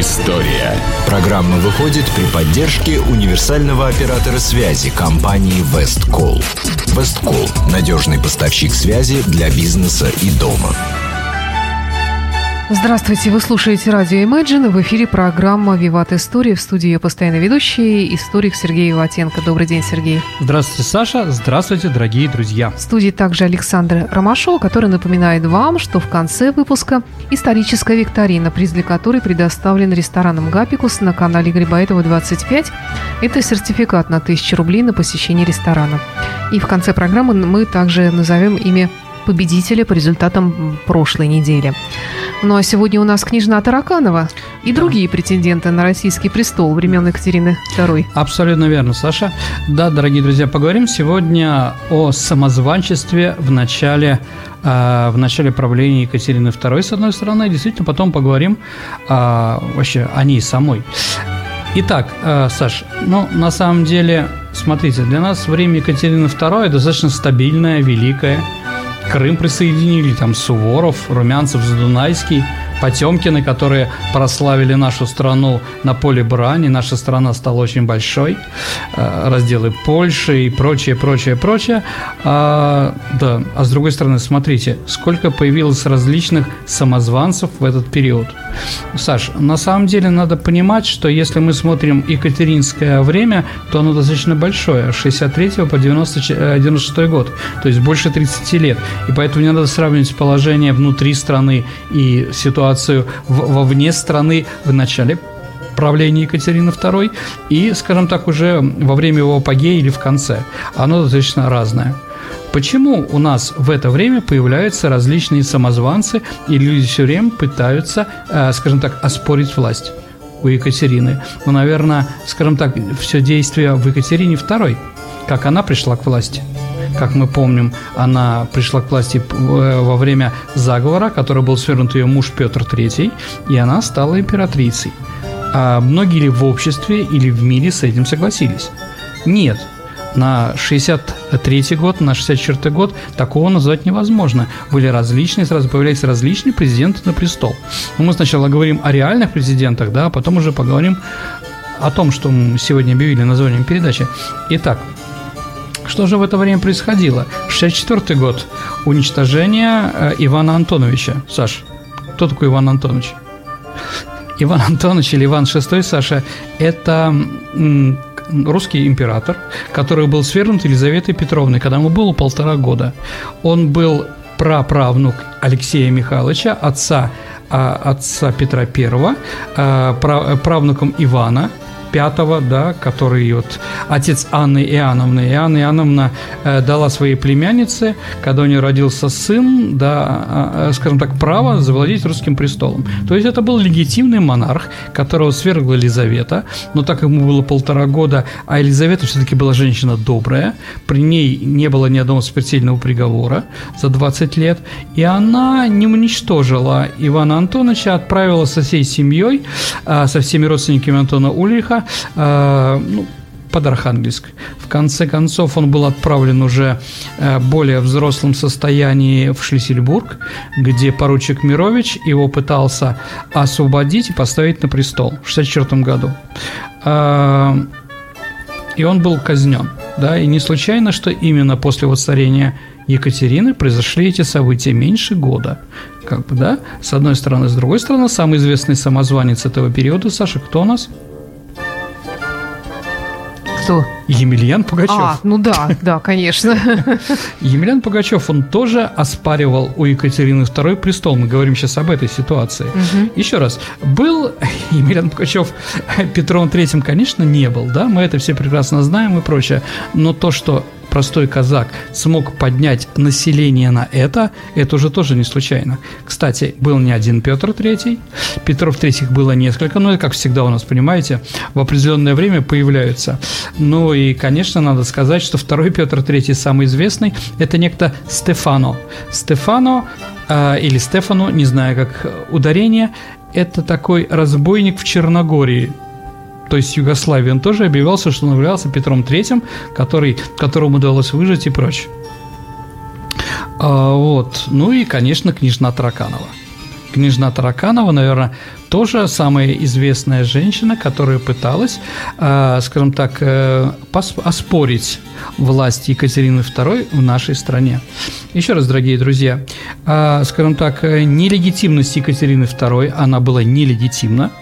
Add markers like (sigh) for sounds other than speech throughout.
История. Программа выходит при поддержке универсального оператора связи компании Весткол. Весткол – надежный поставщик связи для бизнеса и дома. Здравствуйте, вы слушаете радио Imagine. В эфире программа «Виват История». В студии ее постоянно ведущий, историк Сергей Ватенко. Добрый день, Сергей. Здравствуйте, Саша. Здравствуйте, дорогие друзья. В студии также Александр Ромашова, который напоминает вам, что в конце выпуска историческая викторина, приз для которой предоставлен рестораном «Гапикус» на канале Грибоедова 25. Это сертификат на 1000 рублей на посещение ресторана. И в конце программы мы также назовем имя победителя по результатам прошлой недели. Ну а сегодня у нас княжна Тараканова и да. другие претенденты на российский престол времен Екатерины II. Абсолютно верно, Саша. Да, дорогие друзья, поговорим сегодня о самозванчестве в начале э, в начале правления Екатерины II, с одной стороны, и действительно потом поговорим э, вообще о ней самой. Итак, э, Саш, ну, на самом деле, смотрите, для нас время Екатерины II достаточно стабильное, великое, Крым присоединили, там Суворов, Румянцев, Задунайский – Потемкины, которые прославили нашу страну на поле брани. Наша страна стала очень большой. Э, разделы Польши и прочее, прочее, прочее. А, да, а с другой стороны, смотрите, сколько появилось различных самозванцев в этот период. Саш, на самом деле надо понимать, что если мы смотрим екатеринское время, то оно достаточно большое, с 63 по 90, 96 э, год, то есть больше 30 лет. И поэтому не надо сравнивать положение внутри страны и ситуацию ситуацию вовне страны в начале правления Екатерины II и, скажем так, уже во время его апогея или в конце. Оно достаточно разное. Почему у нас в это время появляются различные самозванцы, и люди все время пытаются, э, скажем так, оспорить власть у Екатерины? Ну, наверное, скажем так, все действие в Екатерине II, как она пришла к власти – как мы помним, она пришла к власти э, во время заговора, который был свернут ее муж Петр III, и она стала императрицей. А многие ли в обществе или в мире с этим согласились? Нет. На 63 год, на 64 год такого назвать невозможно. Были различные, сразу появляются различные президенты на престол. Но мы сначала говорим о реальных президентах, да, а потом уже поговорим о том, что мы сегодня объявили названием передачи. Итак, что же в это время происходило? 64 год. Уничтожение э, Ивана Антоновича. Саш, кто такой Иван Антонович? (laughs) Иван Антонович или Иван VI, Саша, это русский император, который был свергнут Елизаветой Петровной, когда ему было полтора года. Он был праправнук Алексея Михайловича, отца, а, отца Петра I, а, правнуком Ивана – пятого, да, который вот отец Анны Иоанновны. И Анна Иоанновна э, дала своей племяннице, когда у нее родился сын, да, а, а, скажем так, право завладеть русским престолом. То есть это был легитимный монарх, которого свергла Елизавета, но так ему было полтора года, а Елизавета все-таки была женщина добрая, при ней не было ни одного смертельного приговора за 20 лет, и она не уничтожила Ивана Антоновича, отправила со всей семьей, а, со всеми родственниками Антона Ульриха э, ну, под Архангельск. В конце концов, он был отправлен уже э, более взрослом состоянии в Шлиссельбург, где поручик Мирович его пытался освободить и поставить на престол в 1964 году. Э, и он был казнен. Да, и не случайно, что именно после воцарения Екатерины произошли эти события меньше года. Как бы, да? С одной стороны. С другой стороны, самый известный самозванец этого периода, Саша, кто у нас? Кто? Емельян Пугачев. А, ну да, (laughs) да, конечно. Емельян Пугачев, он тоже оспаривал у Екатерины II престол. Мы говорим сейчас об этой ситуации. Угу. Еще раз, был (laughs) Емельян Пугачев Петром III, конечно, не был, да, мы это все прекрасно знаем и прочее. Но то, что простой казак смог поднять население на это, это уже тоже не случайно. Кстати, был не один Петр III, Петров III было несколько, но, как всегда у нас, понимаете, в определенное время появляются. Ну и, конечно, надо сказать, что второй Петр III, самый известный, это некто Стефано. Стефано э, или Стефано, не знаю как ударение, это такой разбойник в Черногории, то есть Югославии, он тоже объявлялся, что он являлся Петром Третьим, который, которому удалось выжить и прочее. А, вот. Ну и, конечно, княжна Тараканова. княжна Тараканова, наверное, тоже самая известная женщина, которая пыталась, э, скажем так, э, оспорить власть Екатерины II в нашей стране. Еще раз, дорогие друзья, э, скажем так, нелегитимность Екатерины II, она была нелегитимна.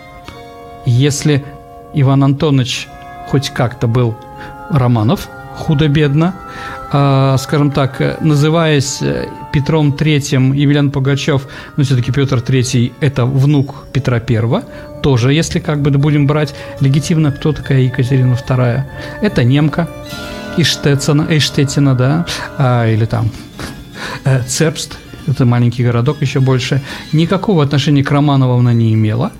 Если Иван Антонович хоть как-то был Романов, худо-бедно, э, скажем так, называясь э, Петром III, Емельян Пугачев, но все-таки Петр III – это внук Петра I, тоже, если как бы будем брать легитимно, кто такая Екатерина II? Это немка из Штецена, из Штетина, да, а, или там э, Цербст, это маленький городок еще больше, никакого отношения к Романову она не имела.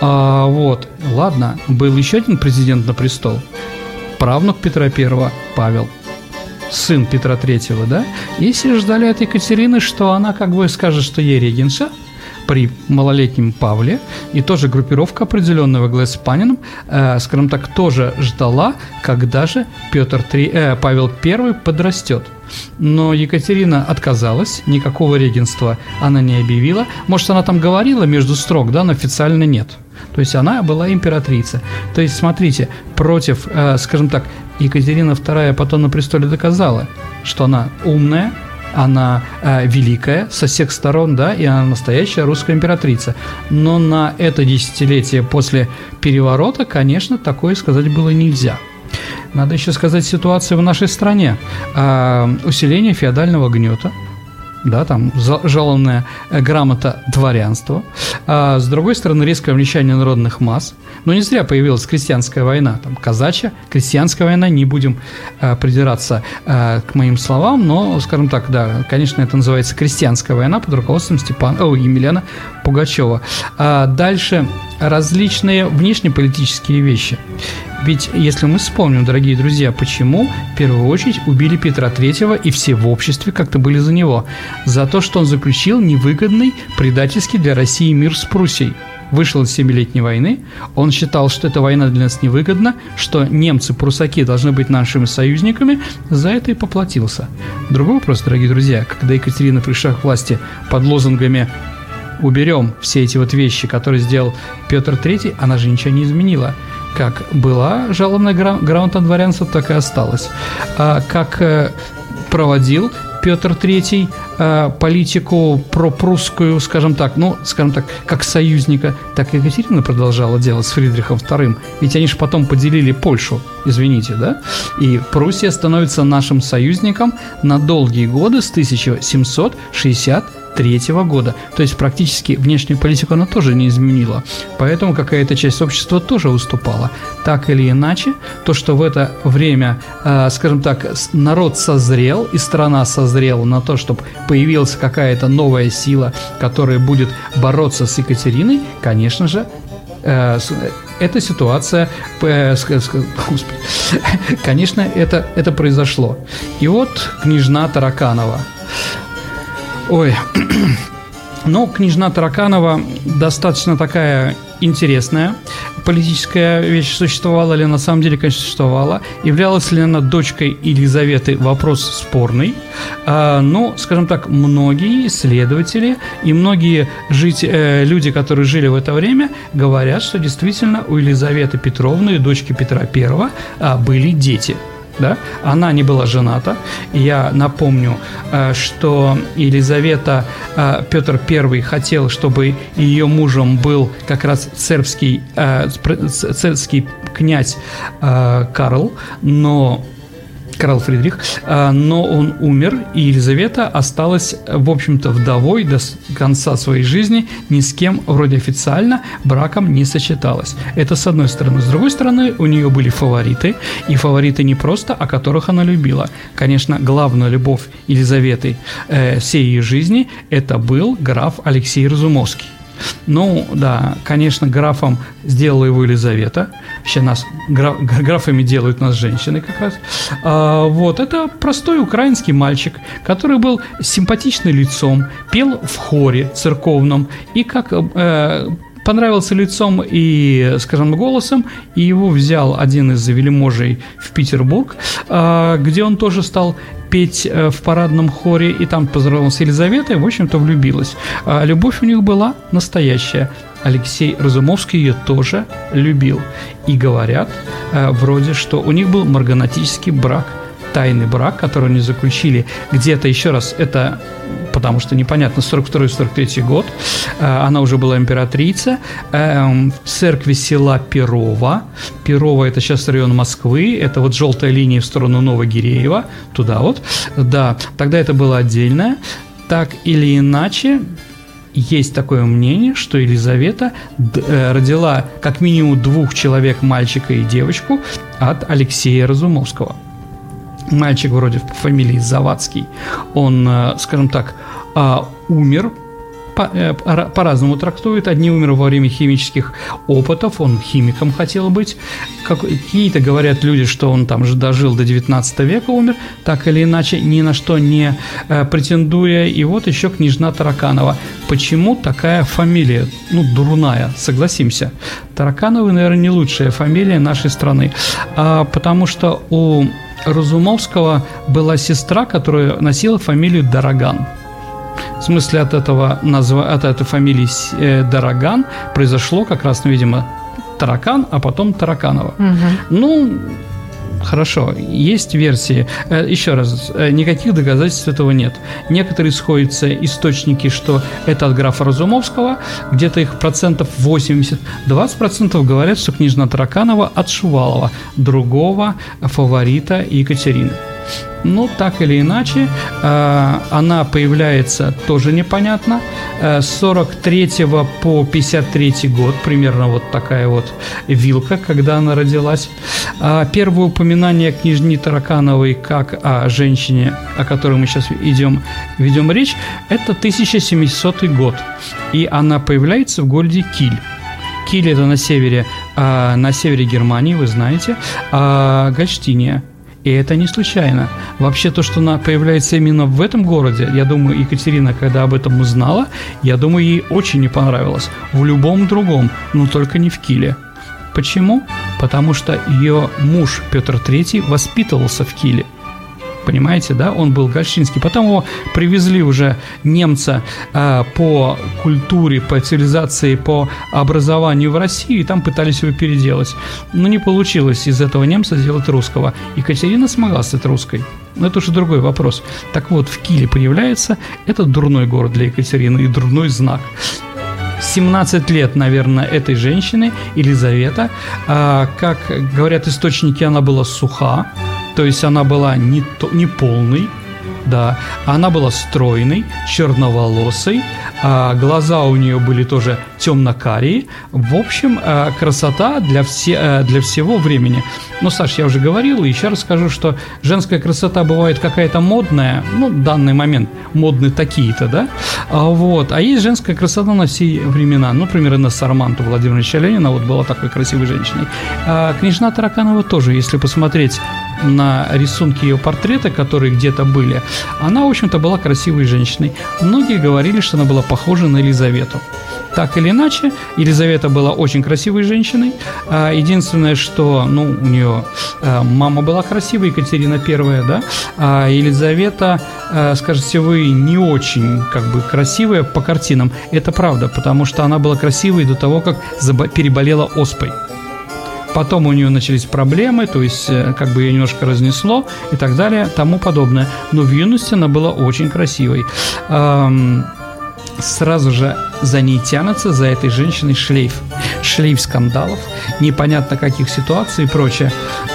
А, вот, ладно, был еще один президент на престол, правнук Петра I, Павел, сын Петра III, да, и все ждали от Екатерины, что она как бы скажет, что ей регенша, при малолетнем Павле, и тоже группировка определенная во главе с Паниным, э, скажем так, тоже ждала, когда же Петр III, э, Павел I подрастет. Но Екатерина отказалась, никакого регенства она не объявила. Может, она там говорила между строк, да, но официально нет. То есть она была императрица. То есть, смотрите, против, э, скажем так, Екатерина II потом на престоле доказала, что она умная, она э, великая со всех сторон, да, и она настоящая русская императрица. Но на это десятилетие после переворота, конечно, такое сказать было нельзя. Надо еще сказать ситуацию в нашей стране. Э, усиление феодального гнета – да, там жалованная э, грамота дворянства. А с другой стороны, резкое влияние народных масс. Но не зря появилась крестьянская война, там казачья, крестьянская война, не будем а, придираться а, к моим словам, но, скажем так, да, конечно, это называется крестьянская война под руководством Степана, о, Емельяна Пугачева. А дальше различные внешнеполитические вещи. Ведь если мы вспомним, дорогие друзья, почему в первую очередь убили Петра Третьего и все в обществе как-то были за него? За то, что он заключил невыгодный предательский для России мир с Пруссией вышел из Семилетней войны, он считал, что эта война для нас невыгодна, что немцы-прусаки должны быть нашими союзниками, за это и поплатился. Другой вопрос, дорогие друзья, когда Екатерина пришла к власти под лозунгами уберем все эти вот вещи, которые сделал Петр III, она же ничего не изменила. Как была жалобная грамота дворянства, так и осталась. А как э, проводил Петр III э, политику пропрусскую, скажем так, ну, скажем так, как союзника, так и Екатерина продолжала делать с Фридрихом II. Ведь они же потом поделили Польшу, извините, да? И Пруссия становится нашим союзником на долгие годы с 1760 третьего года. То есть практически внешнюю политику она тоже не изменила. Поэтому какая-то часть общества тоже уступала. Так или иначе, то, что в это время, э, скажем так, народ созрел и страна созрела на то, чтобы появилась какая-то новая сила, которая будет бороться с Екатериной, конечно же, э, эта ситуация, э, (laughs) конечно, это, это произошло. И вот княжна Тараканова – Ой, (clears throat) ну, княжна Тараканова достаточно такая интересная политическая вещь. Существовала ли на самом деле, конечно, существовала. Являлась ли она дочкой Елизаветы, вопрос спорный. А, но, скажем так, многие исследователи и многие жить, э, люди, которые жили в это время, говорят, что действительно у Елизаветы Петровны, дочки Петра I, а, были дети – да, она не была жената. Я напомню, э, что Елизавета э, Петр I хотел, чтобы ее мужем был как раз сербский, э, сербский князь Карл, но Карл Фридрих, а, но он умер, и Елизавета осталась, в общем-то, вдовой до конца своей жизни, ни с кем вроде официально браком не сочеталась. Это с одной стороны. С другой стороны, у нее были фавориты, и фавориты не просто, а которых она любила. Конечно, главная любовь Елизаветы э, всей ее жизни – это был граф Алексей Разумовский. Ну, да, конечно, графом сделала его Елизавета. Вообще нас граф, графами делают нас женщины как раз. А, вот, это простой украинский мальчик, который был симпатичным лицом, пел в хоре церковном и как э, понравился лицом и, скажем, голосом, и его взял один из вельможей в Петербург, а, где он тоже стал петь э, в парадном хоре, и там поздоровался с Елизаветой, в общем-то, влюбилась. А любовь у них была настоящая. Алексей Разумовский ее тоже любил. И говорят, э, вроде, что у них был марганатический брак – тайный брак, который они заключили где-то, еще раз, это потому что непонятно, 42-43 год, э, она уже была императрица, эм, в церкви села Перова, Перова это сейчас район Москвы, это вот желтая линия в сторону Новогиреева, туда вот, да, тогда это было отдельное, так или иначе, есть такое мнение, что Елизавета э, родила как минимум двух человек, мальчика и девочку, от Алексея Разумовского мальчик вроде по фамилии Завадский, он, э, скажем так, а, умер э, по-разному трактуют. Одни умер во время химических опытов, он химиком хотел быть. Какие-то говорят люди, что он там же дожил до 19 века, умер, так или иначе, ни на что не э, претендуя. И вот еще княжна Тараканова. Почему такая фамилия? Ну, дурная, согласимся. Таракановы, наверное, не лучшая фамилия нашей страны. А, потому что у Разумовского была сестра, которая носила фамилию Дороган. В смысле, от, этого, от этой фамилии э, Дороган произошло как раз, ну, видимо, Таракан, а потом Тараканова. Угу. Ну, Хорошо, есть версии. Э, еще раз, э, никаких доказательств этого нет. Некоторые сходятся источники, что это от графа Разумовского, где-то их процентов 80. 20 процентов говорят, что княжна Тараканова от Шувалова, другого фаворита Екатерины. Ну, так или иначе, э, она появляется тоже непонятно. Э, с 43 по 53 год, примерно вот такая вот вилка, когда она родилась. А первое упоминание княжни Таракановой как о женщине, о которой мы сейчас идем, ведем речь, это 1700 год. И она появляется в городе Киль. Киль это на севере, а, на севере Германии, вы знаете, а Гольштиния и это не случайно. Вообще то, что она появляется именно в этом городе, я думаю, Екатерина, когда об этом узнала, я думаю, ей очень не понравилось. В любом другом, но только не в Киле. Почему? Потому что ее муж Петр III воспитывался в Киле. Понимаете, да? Он был гольштинский. Потом его привезли уже немца э, по культуре, по цивилизации, по образованию в Россию, и там пытались его переделать. Но не получилось из этого немца сделать русского. Екатерина смогла стать русской. Но это уже другой вопрос. Так вот, в Киле появляется этот дурной город для Екатерины и дурной знак. 17 лет, наверное, этой женщины, Елизавета. А, как говорят источники, она была суха, то есть она была не, то, не полной, да, она была стройной, черноволосой, а глаза у нее были тоже темно-карие. В общем, э, красота для, все, э, для всего времени. Ну, Саш, я уже говорил, и еще раз скажу, что женская красота бывает какая-то модная, ну, в данный момент модны такие-то, да, а, вот, а есть женская красота на все времена, ну, например, на Сарманту Владимира Ленина вот была такой красивой женщиной. А княжна Тараканова тоже, если посмотреть на рисунки ее портрета, которые где-то были, она, в общем-то, была красивой женщиной. Многие говорили, что она была похожа на Елизавету. Так или иначе, Елизавета была очень красивой женщиной. А, единственное, что, ну, у нее а, мама была красивая, Екатерина Первая, да, а Елизавета, а, скажете вы, не очень, как бы, красивая по картинам. Это правда, потому что она была красивой до того, как переболела оспой. Потом у нее начались проблемы, то есть э, как бы ее немножко разнесло и так далее, тому подобное. Но в юности она была очень красивой. Сразу же за ней тянется, за этой женщиной шлейф. Шлейф скандалов, непонятно каких ситуаций и прочее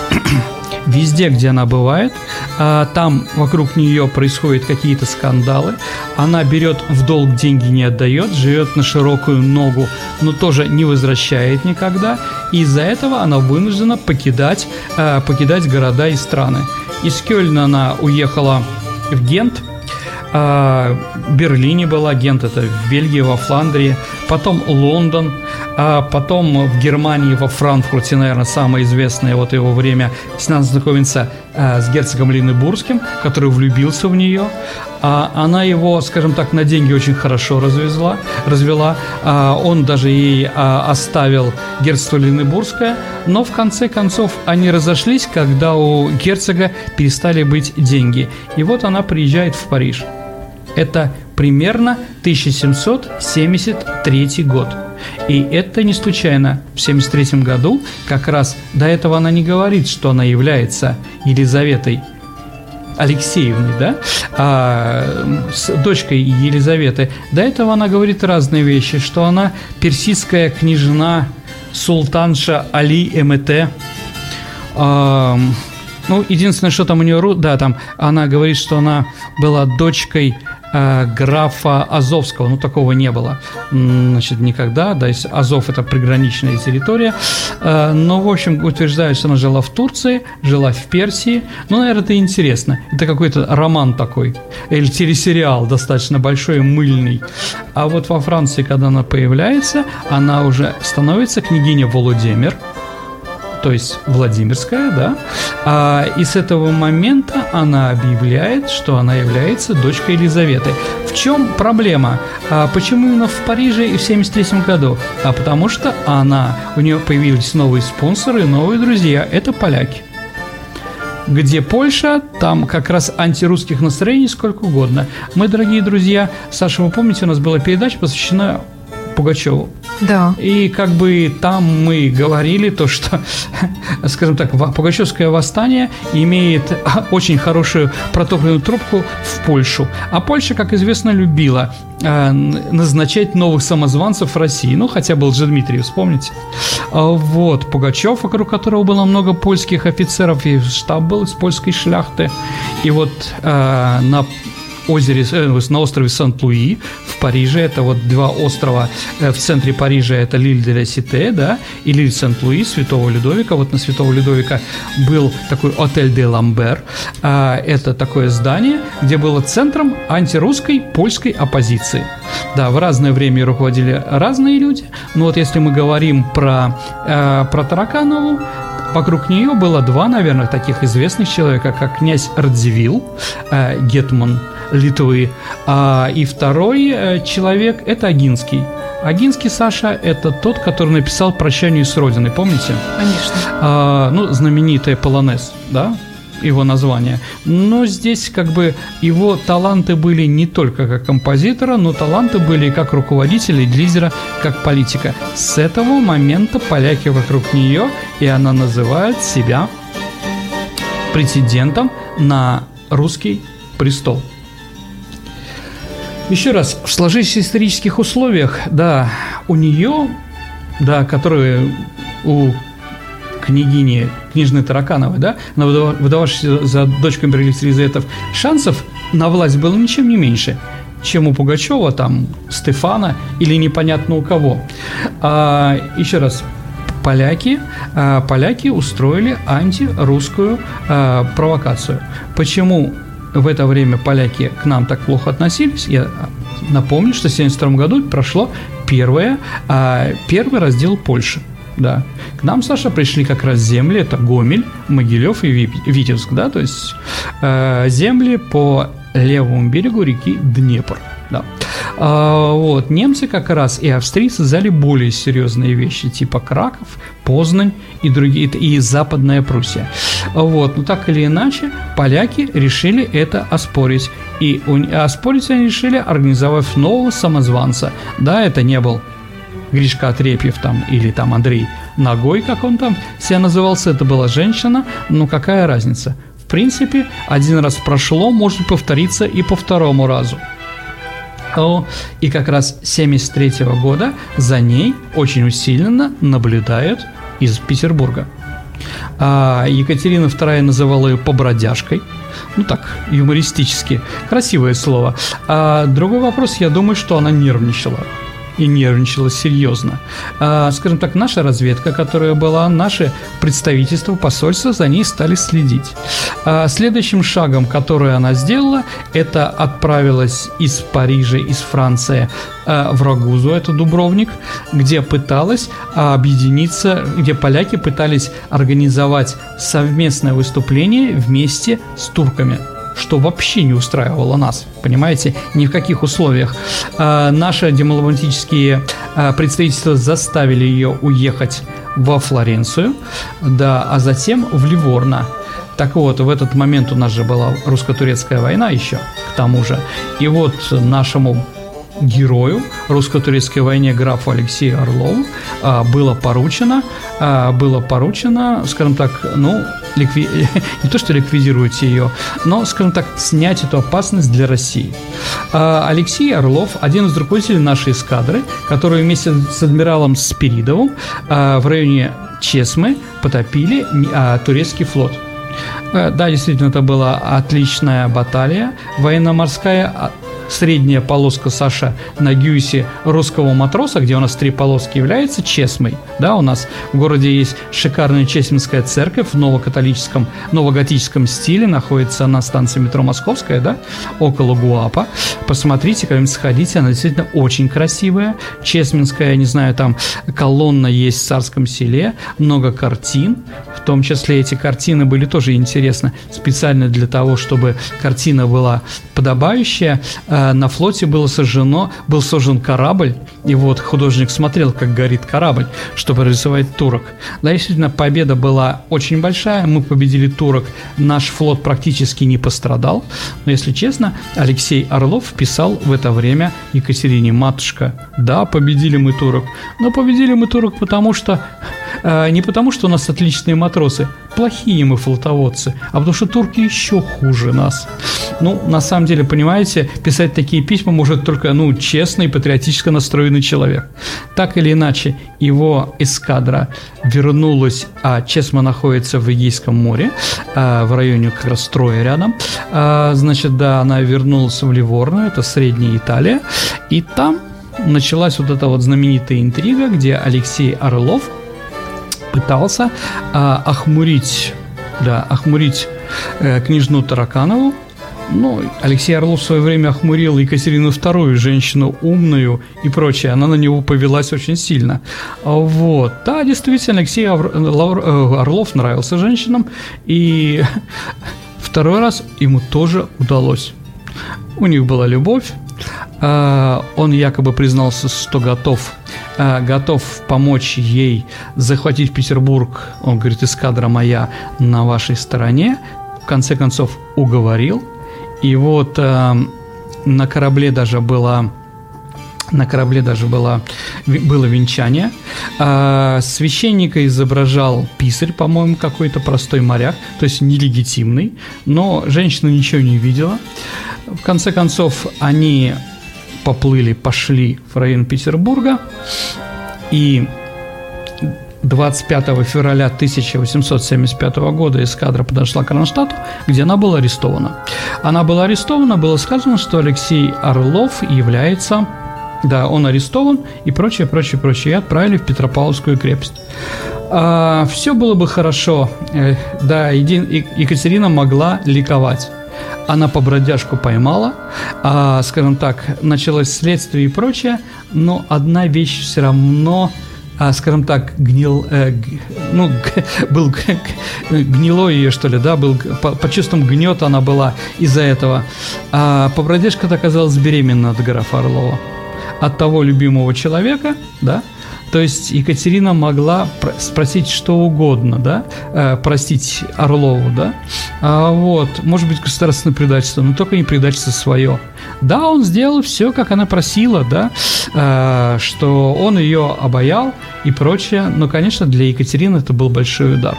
(clears throat) везде, где она бывает, а, там вокруг нее происходят какие-то скандалы, она берет в долг деньги, не отдает, живет на широкую ногу, но тоже не возвращает никогда, и из-за этого она вынуждена покидать, а, покидать города и страны. Из Кёльна она уехала в Гент, а, в Берлине был агент, это в Бельгии, во Фландрии, потом Лондон, а потом в Германии, во Франкфурте, наверное, самое известное вот его время, если надо знакомиться э, с герцогом Ленебургским, который влюбился в нее. А она его, скажем так, на деньги очень хорошо развезла, развела. А он даже ей а, оставил герцогство Ленебургское. Но в конце концов они разошлись, когда у герцога перестали быть деньги. И вот она приезжает в Париж. Это примерно 1773 год. И это не случайно. В 1973 году как раз до этого она не говорит, что она является Елизаветой Алексеевной, да, а, с дочкой Елизаветы. До этого она говорит разные вещи, что она персидская княжна султанша Али Эмете. А, ну, единственное, что там у нее, да, там она говорит, что она была дочкой графа Азовского, ну такого не было, значит, никогда, да, есть Азов это приграничная территория, э, но, в общем, утверждают, что она жила в Турции, жила в Персии, ну, наверное, это интересно, это какой-то роман такой, или телесериал достаточно большой мыльный, а вот во Франции, когда она появляется, она уже становится княгиня Володимир, то есть Владимирская, да, а, и с этого момента она объявляет, что она является дочкой Елизаветы. В чем проблема? А, почему именно в Париже и в 73 году? А потому что она, у нее появились новые спонсоры, новые друзья, это поляки где Польша, там как раз антирусских настроений сколько угодно. Мы, дорогие друзья, Саша, вы помните, у нас была передача, посвящена Пугачеву. Да. И как бы там мы говорили то, что, (laughs) скажем так, Пугачевское восстание имеет (laughs) очень хорошую протопленную трубку в Польшу. А Польша, как известно, любила э, назначать новых самозванцев в России. Ну, хотя был же Дмитрий, вспомните. А вот, Пугачев, вокруг которого было много польских офицеров, и штаб был из польской шляхты. И вот э, на озере, э, на острове Сент-Луи в Париже. Это вот два острова э, в центре Парижа. Это Лиль де ла Сите, да, и Лиль Сент-Луи, Святого Людовика. Вот на Святого Людовика был такой отель де Ламбер. А, это такое здание, где было центром антирусской польской оппозиции. Да, в разное время руководили разные люди. Но вот если мы говорим про, э, про Тараканову, Вокруг нее было два, наверное, таких известных человека, как князь Радзивилл, э, Гетман Литвы, а, и второй э, человек – это Агинский. Агинский Саша – это тот, который написал «Прощание с Родиной», помните? Конечно. А, ну, знаменитая «Полонез», да? Его название. Но здесь как бы его таланты были не только как композитора, но таланты были и как руководителя, и лидера, как политика. С этого момента поляки вокруг нее, и она называет себя претендентом на русский престол. Еще раз, в сложившихся исторических условиях, да, у нее, да, которые у княгини, книжной Таракановой, да, она выдававшаяся за дочку империалиста Елизаветов, шансов на власть было ничем не меньше, чем у Пугачева, там, Стефана или непонятно у кого. А, еще раз, поляки, а, поляки устроили антирусскую а, провокацию. Почему в это время поляки к нам так плохо относились, я напомню, что в 1972 году прошло первое, а, первый раздел Польши. Да. К нам, Саша, пришли как раз земли, это Гомель, Могилев и Витебск, да, то есть э, земли по левому берегу реки Днепр, да. А, вот, немцы как раз и австрийцы взяли более серьезные вещи, типа Краков, Познань и другие, и Западная Пруссия. Вот, но так или иначе, поляки решили это оспорить. И оспорить они решили, организовав нового самозванца. Да, это не был Гришка Отрепьев там, или там Андрей Ногой, как он там себя назывался, это была женщина, ну какая разница? В принципе, один раз прошло, может повториться и по второму разу. И как раз 73 -го года за ней очень усиленно наблюдают из Петербурга. А Екатерина II называла ее побродяжкой. Ну так, юмористически. Красивое слово. А другой вопрос, я думаю, что она нервничала и нервничала серьезно. А, скажем так, наша разведка, которая была, наши представительства, посольства за ней стали следить. А, следующим шагом, который она сделала, это отправилась из Парижа, из Франции а, в Рагузу, это Дубровник, где пыталась объединиться, где поляки пытались организовать совместное выступление вместе с турками что вообще не устраивало нас, понимаете, ни в каких условиях. А, наши дипломатические а, представительства заставили ее уехать во Флоренцию, да, а затем в Ливорно. Так вот, в этот момент у нас же была русско-турецкая война еще, к тому же. И вот нашему герою русско-турецкой войне графу Алексею Орлову а, было поручено, было поручено, скажем так, ну, ликви... (laughs) не то, что ликвидировать ее, но, скажем так, снять эту опасность для России. А, Алексей Орлов, один из руководителей нашей эскадры, который вместе с адмиралом Спиридовым в районе Чесмы потопили турецкий флот. Да, действительно, это была отличная баталия военно-морская, средняя полоска Саша на гюйсе русского матроса, где у нас три полоски, является Чесмой. Да, у нас в городе есть шикарная Чесменская церковь в новокатолическом, новоготическом стиле, находится на станции метро Московская, да, около Гуапа. Посмотрите, когда-нибудь сходите, она действительно очень красивая. Чесменская, не знаю, там колонна есть в Царском селе, много картин, в том числе эти картины были тоже интересны специально для того, чтобы картина была подобающая. Э, на флоте было сожжено, был сожжен корабль, и вот художник смотрел, как горит корабль, чтобы рисовать турок. Да, действительно, победа была очень большая, мы победили турок, наш флот практически не пострадал, но, если честно, Алексей Орлов писал в это время Екатерине, матушка, да, победили мы турок, но победили мы турок потому что, э, не потому что у нас отличные матросы, плохие мы флотоводцы, а потому что турки еще хуже нас. Ну, на самом деле, понимаете, писать такие письма может только, ну, честный, патриотически настроенный человек. Так или иначе, его эскадра вернулась, а Чесма находится в Эгейском море, а, в районе как раз Троя рядом. А, значит, да, она вернулась в Ливорно, это Средняя Италия, и там началась вот эта вот знаменитая интрига, где Алексей Орлов пытался а, охмурить, да, охмурить э, княжну Тараканову, ну, Алексей Орлов в свое время охмурил Екатерину II, женщину умную и прочее. Она на него повелась очень сильно. Вот. Да, действительно, Алексей э, Орлов нравился женщинам. И (laughs) второй раз ему тоже удалось. У них была любовь. А, он якобы признался, что готов, а, готов помочь ей захватить Петербург. Он говорит, эскадра моя на вашей стороне. В конце концов уговорил – и вот э, на корабле даже было на корабле даже было, было венчание. А, священника изображал писарь, по-моему, какой-то простой моряк, то есть нелегитимный, но женщина ничего не видела. В конце концов, они поплыли, пошли в район Петербурга, и 25 февраля 1875 года эскадра подошла к Кронштадту, где она была арестована. Она была арестована, было сказано, что Алексей Орлов является да, он арестован и прочее, прочее, прочее. И отправили в Петропавловскую крепость. А, все было бы хорошо. Э, да. Екатерина могла ликовать. Она по бродяжку поймала, а, скажем так, началось следствие и прочее, но одна вещь все равно скажем так, гнил, э, ну, (laughs) был гнилой ее, что ли, да, был, по, по чувствам гнета она была из-за этого. А побродежка оказалась беременна от графа Орлова. От того любимого человека, да, то есть Екатерина могла спросить что угодно, да, э, простить Орлову, да, а вот, может быть, государственное предательство, но только не предательство свое. Да, он сделал все, как она просила, да, э, что он ее обаял и прочее, но, конечно, для Екатерины это был большой удар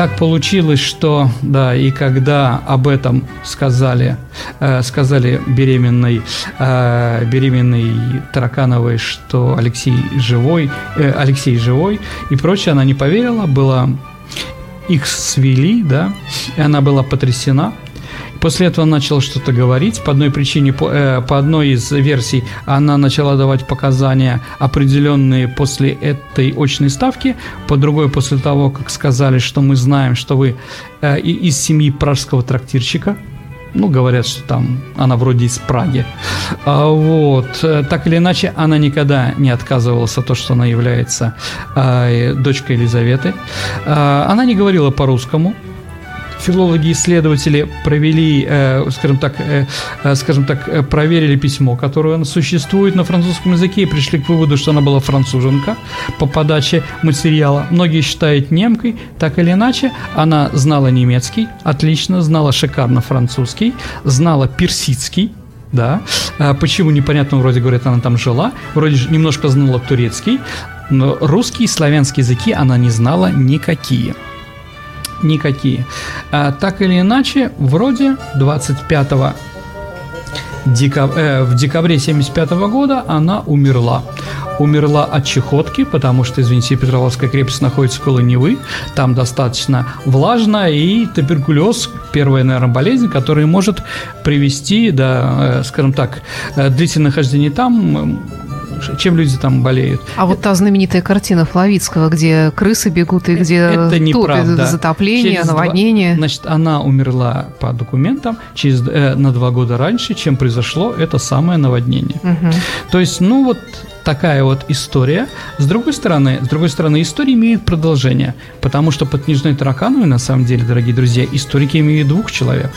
так получилось, что, да, и когда об этом сказали, э, сказали беременной, э, беременной Таракановой, что Алексей живой, э, Алексей живой и прочее, она не поверила, была их свели, да, и она была потрясена. После этого начала что-то говорить. По одной причине, по, э, по одной из версий, она начала давать показания определенные после этой очной ставки. По другой, после того, как сказали, что мы знаем, что вы э, из семьи пражского трактирщика. Ну, говорят, что там она вроде из Праги. А, вот. Э, так или иначе, она никогда не отказывалась от того, что она является а, дочкой Елизаветы. А, она не говорила по-русскому, филологи-исследователи провели, э, скажем так, э, э, скажем так, проверили письмо, которое существует на французском языке и пришли к выводу, что она была француженка по подаче материала. Многие считают немкой, так или иначе, она знала немецкий, отлично, знала шикарно французский, знала персидский, да. Почему непонятно, вроде говорят, она там жила, вроде немножко знала турецкий, но русский и славянский языки она не знала никакие никакие. А, так или иначе, вроде 25 декаб... э, в декабре 75 года она умерла. Умерла от чехотки, потому что, извините, Петровская крепость находится около Невы, там достаточно влажно, и туберкулез – первая, наверное, болезнь, которая может привести до, э, скажем так, э, длительное нахождение там чем люди там болеют. А вот та знаменитая картина Флавицкого, где крысы бегут и где это неправда. затопление, через наводнение. Два, значит, она умерла по документам через, э, на два года раньше, чем произошло это самое наводнение. Угу. То есть, ну вот такая вот история. С другой стороны, с другой стороны, история имеет продолжение, потому что под книжной Таракановой, на самом деле, дорогие друзья, историки имеют двух человек.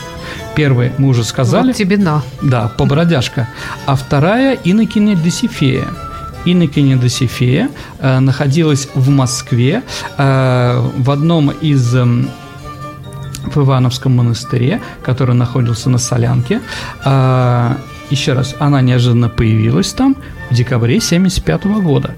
Первый, мы уже сказали. Вот тебе на. Да, побродяжка. А вторая – Иннокене Досифея. Иннокене Досифея э, находилась в Москве э, в одном из э, в Ивановском монастыре, который находился на Солянке. Э, еще раз, она неожиданно появилась там в декабре 1975 года.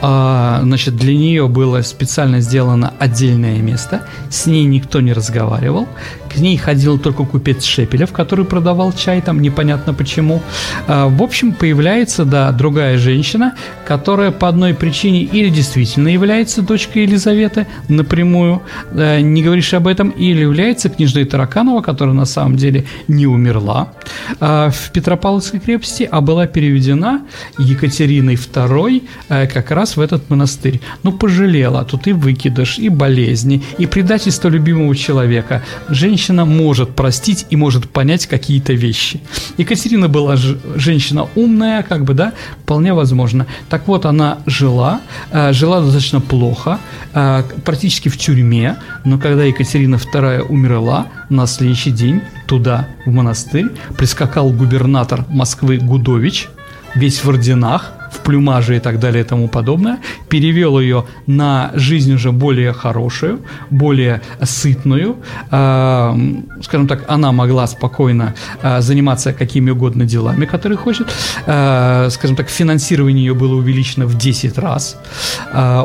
А, значит, для нее было специально сделано отдельное место, с ней никто не разговаривал, к ней ходил только купец Шепелев, который продавал чай, там непонятно почему. А, в общем, появляется, да, другая женщина, которая по одной причине или действительно является дочкой Елизаветы напрямую, не говоришь об этом, или является княжной Тараканова, которая на самом деле не умерла а, в Петропавловской крепости, а была переведена Екатериной II как раз в этот монастырь. Ну, пожалела, тут и выкидыш, и болезни, и предательство любимого человека. Женщина может простить и может понять какие-то вещи. Екатерина была ж- женщина умная, как бы, да, вполне возможно. Так вот, она жила, э, жила достаточно плохо, э, практически в тюрьме, но когда Екатерина II умерла, на следующий день туда, в монастырь, прискакал губернатор Москвы Гудович, весь в орденах, в плюмаже и так далее и тому подобное, перевел ее на жизнь уже более хорошую, более сытную. Э, скажем так, она могла спокойно э, заниматься какими угодно делами, которые хочет. Э, скажем так, финансирование ее было увеличено в 10 раз.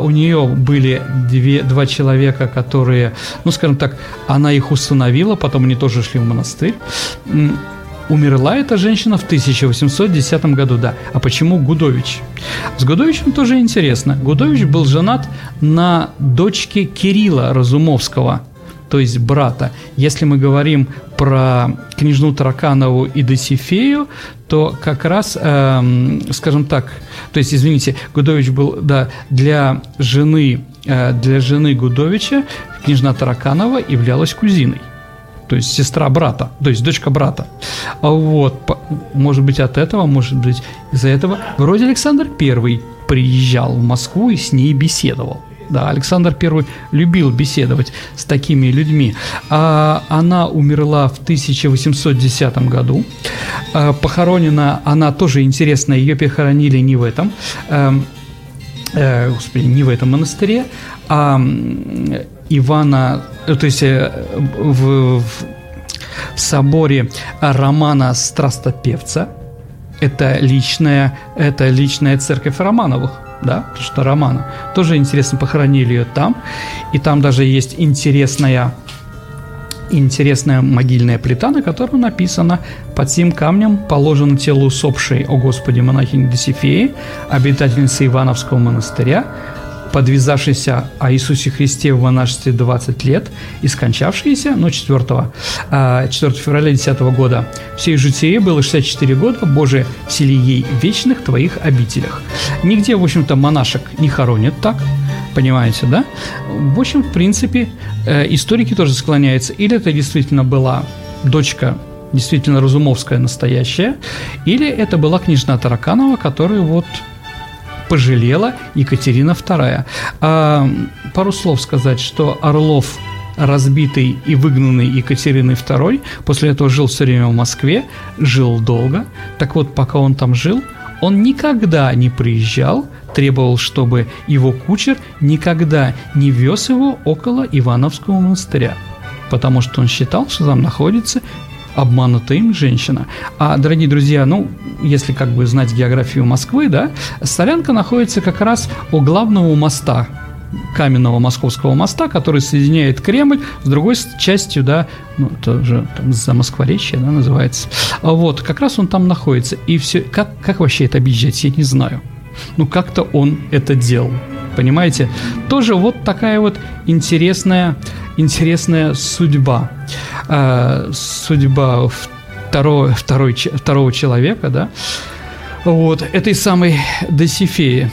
У нее были две, два человека, которые, ну, скажем так, она их установила, потом они тоже шли в монастырь. Умерла эта женщина в 1810 году, да. А почему Гудович? С Гудовичем тоже интересно. Гудович был женат на дочке Кирилла Разумовского, то есть брата. Если мы говорим про княжну Тараканову и Досифею, то как раз, эм, скажем так, то есть, извините, Гудович был, да, для жены, э, для жены Гудовича княжна Тараканова являлась кузиной то есть сестра брата, то есть дочка брата. А вот, может быть, от этого, может быть, из-за этого. Вроде Александр I приезжал в Москву и с ней беседовал. Да, Александр I любил беседовать с такими людьми. А она умерла в 1810 году. А, похоронена она тоже интересно, ее похоронили не в этом, э, э, господи, не в этом монастыре, а Ивана, э, то есть э, в, в, в соборе Романа Страстопевца. Это личная, это личная церковь Романовых, да, потому что Романа. Тоже интересно, похоронили ее там. И там даже есть интересная интересная могильная плита, на которой написано «Под сим камнем положено тело усопшей, о Господи, монахини Досифеи, обитательницы Ивановского монастыря, подвязавшийся о Иисусе Христе в монашестве 20 лет и скончавшийся, ну, 4, 4 февраля 10 года. Всей житие было 64 года, Боже, всели ей вечных твоих обителях. Нигде, в общем-то, монашек не хоронят так, понимаете, да? В общем, в принципе, э, историки тоже склоняются. Или это действительно была дочка действительно Разумовская настоящая, или это была княжна Тараканова, которая вот пожалела Екатерина II. А, пару слов сказать, что Орлов разбитый и выгнанный Екатериной II, после этого жил все время в Москве, жил долго. Так вот, пока он там жил, он никогда не приезжал, требовал, чтобы его кучер никогда не вез его около Ивановского монастыря, потому что он считал, что там находится обманутая им женщина. А, дорогие друзья, ну, если как бы знать географию Москвы, да, Солянка находится как раз у главного моста, каменного московского моста, который соединяет Кремль с другой частью, да, ну, это же там за Москворечье, да, называется. А вот, как раз он там находится. И все, как, как вообще это объезжать, я не знаю. Ну, как-то он это делал. Понимаете? Тоже вот такая вот интересная, интересная судьба. Э, судьба второго, второй, второго человека, да, вот, этой самой Досифеи.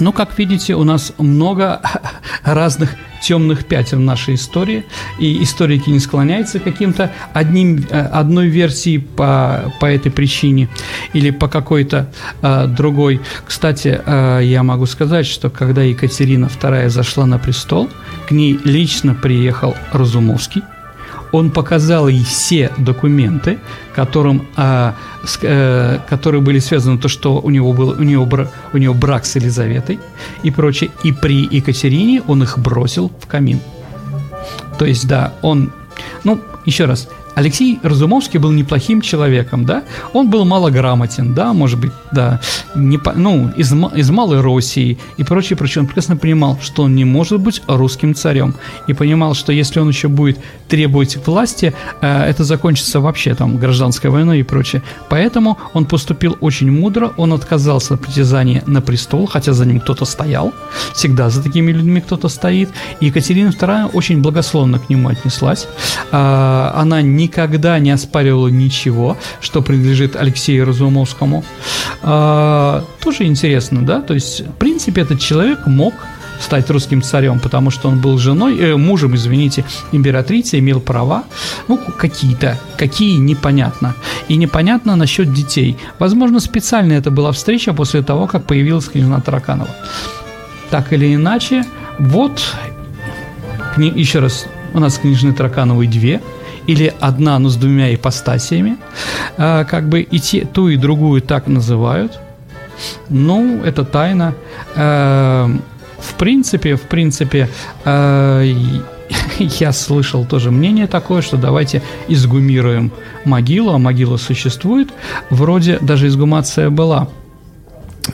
Ну, как видите, у нас много (laughs) разных темных пятен нашей истории, и историки не склоняются к каким-то одним, э, одной версии по, по этой причине или по какой-то э, другой. Кстати, э, я могу сказать, что когда Екатерина II зашла на престол, к ней лично приехал Разумовский, он показал ей все документы, которым, а, с, а, которые были связаны то, что у него был у него, у него брак с Елизаветой и прочее. И при Екатерине он их бросил в камин. То есть, да, он, ну, еще раз, Алексей Разумовский был неплохим человеком, да, он был малограмотен, да, может быть, да, не, ну, из, из Малой России и прочее, прочее. Он прекрасно понимал, что он не может быть русским царем, и понимал, что если он еще будет требовать власти, э, это закончится вообще там гражданской войной и прочее. Поэтому он поступил очень мудро, он отказался от притязания на престол, хотя за ним кто-то стоял, всегда за такими людьми кто-то стоит, и Екатерина II очень благословно к нему отнеслась. Э, она не никогда не оспаривала ничего, что принадлежит Алексею Разумовскому. А, тоже интересно, да? То есть, в принципе, этот человек мог стать русским царем, потому что он был женой, э, мужем, извините, императрицы, имел права, ну, какие-то, какие непонятно. И непонятно насчет детей. Возможно, специально это была встреча после того, как появилась княжна Тараканова. Так или иначе, вот, еще раз, у нас княжны Таракановой две – или одна, но с двумя ипостасиями. А, как бы и те, ту и другую так называют. Ну, это тайна. А, в принципе, в принципе, а, (laughs) я слышал тоже мнение такое, что давайте изгумируем могилу, а могила существует. Вроде даже изгумация была.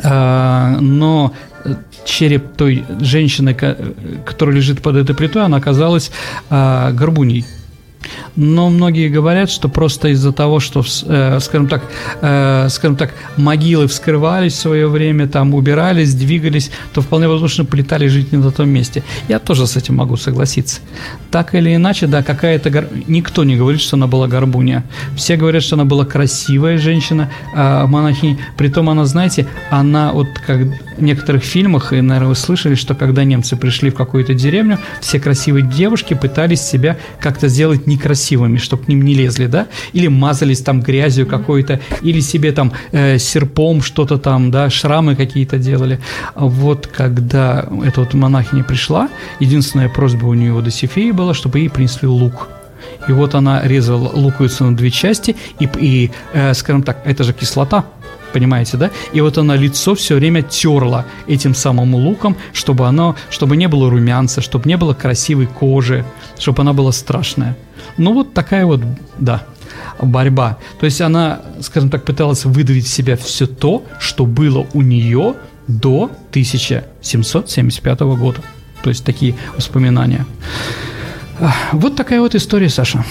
Но череп той женщины, которая лежит под этой плитой, она оказалась горбуней но многие говорят, что просто из-за того, что, э, скажем так, э, скажем так, могилы вскрывались в свое время, там убирались, двигались, то вполне возможно полетали жить не на том месте. Я тоже с этим могу согласиться. Так или иначе, да, какая-то гор... никто не говорит, что она была горбунья. Все говорят, что она была красивая женщина, э, монахинь. Притом она, знаете, она вот как в некоторых фильмах, и, наверное, вы слышали, что когда немцы пришли в какую-то деревню, все красивые девушки пытались себя как-то сделать некрасивыми, чтобы к ним не лезли, да, или мазались там грязью какой-то, или себе там э, серпом что-то там, да, шрамы какие-то делали. Вот когда эта вот монахиня пришла, единственная просьба у нее до Сифеи была, чтобы ей принесли лук. И вот она резала луковицу на две части, и, и э, скажем так, это же кислота, понимаете, да? И вот она лицо все время терла этим самым луком, чтобы оно, чтобы не было румянца, чтобы не было красивой кожи, чтобы она была страшная. Ну вот такая вот, да, борьба. То есть она, скажем так, пыталась выдавить в себя все то, что было у нее до 1775 года. То есть такие воспоминания. Вот такая вот история, Саша.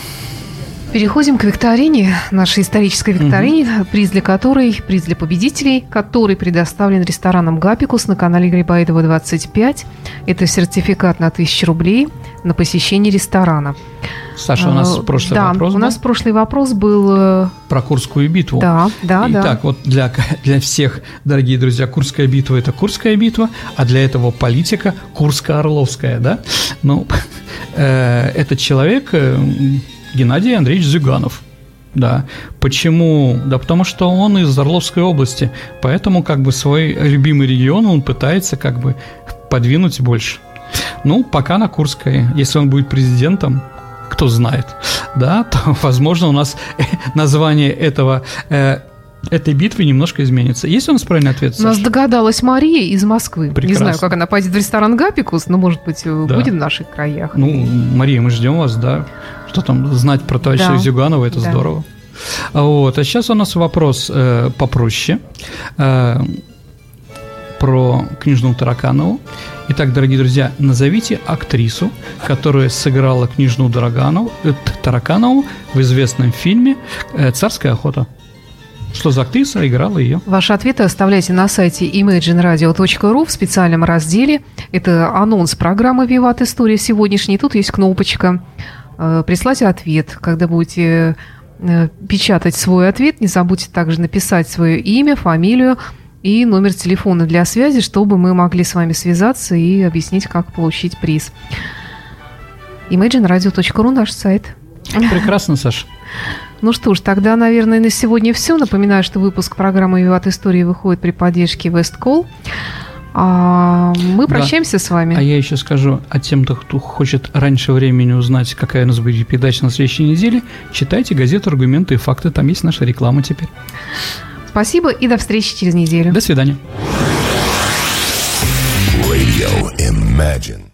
Переходим к викторине, нашей исторической викторине, угу. приз для которой, приз для победителей, который предоставлен рестораном «Гапикус» на канале Грибоедова 25. Это сертификат на 1000 рублей на посещение ресторана. Саша, у нас а, прошлый да, вопрос был? у нас прошлый вопрос был... Э, Про Курскую битву. Да, да, Итак, да. вот для, для всех, дорогие друзья, Курская битва – это Курская битва, а для этого политика – Курско-Орловская, да? Ну, (laughs) э, этот человек, э, Геннадий Андреевич Зюганов, да. Почему? Да потому что он из Орловской области, поэтому как бы свой любимый регион он пытается как бы подвинуть больше. Ну, пока на Курской. Если он будет президентом, кто знает, да, (laughs) то, возможно, у нас (laughs) название этого э, этой битвы немножко изменится. Есть у нас правильный ответ? Саша? У нас догадалась Мария из Москвы. Прекрасно. Не знаю, как она пойдет в ресторан Гапикус, но, может быть, э, да. будет в наших краях. Ну, Мария, мы ждем вас, да. Что там, знать про товарища да. Зюганова, это да. здорово. Вот. А сейчас у нас вопрос э, попроще. Э, про книжную Тараканову. Итак, дорогие друзья, назовите актрису, которая сыграла книжную Тараканову, э, Тараканову в известном фильме э, «Царская охота». Что за актриса играла ее? Ваши ответы оставляйте на сайте imagineradio.ru в специальном разделе. Это анонс программы «Виват История» сегодняшней. Тут есть кнопочка «Прислать ответ». Когда будете печатать свой ответ, не забудьте также написать свое имя, фамилию, и номер телефона для связи, чтобы мы могли с вами связаться и объяснить, как получить приз. imagineradio.ru наш сайт. Прекрасно, Саша. Ну что ж, тогда, наверное, на сегодня все. Напоминаю, что выпуск программы «Виват Истории» выходит при поддержке Весткол. А мы прощаемся да. с вами. А я еще скажу, а тем, кто хочет раньше времени узнать, какая у нас будет передача на следующей неделе, читайте газету «Аргументы и факты». Там есть наша реклама теперь. Спасибо и до встречи через неделю. До свидания. Radio Imagine.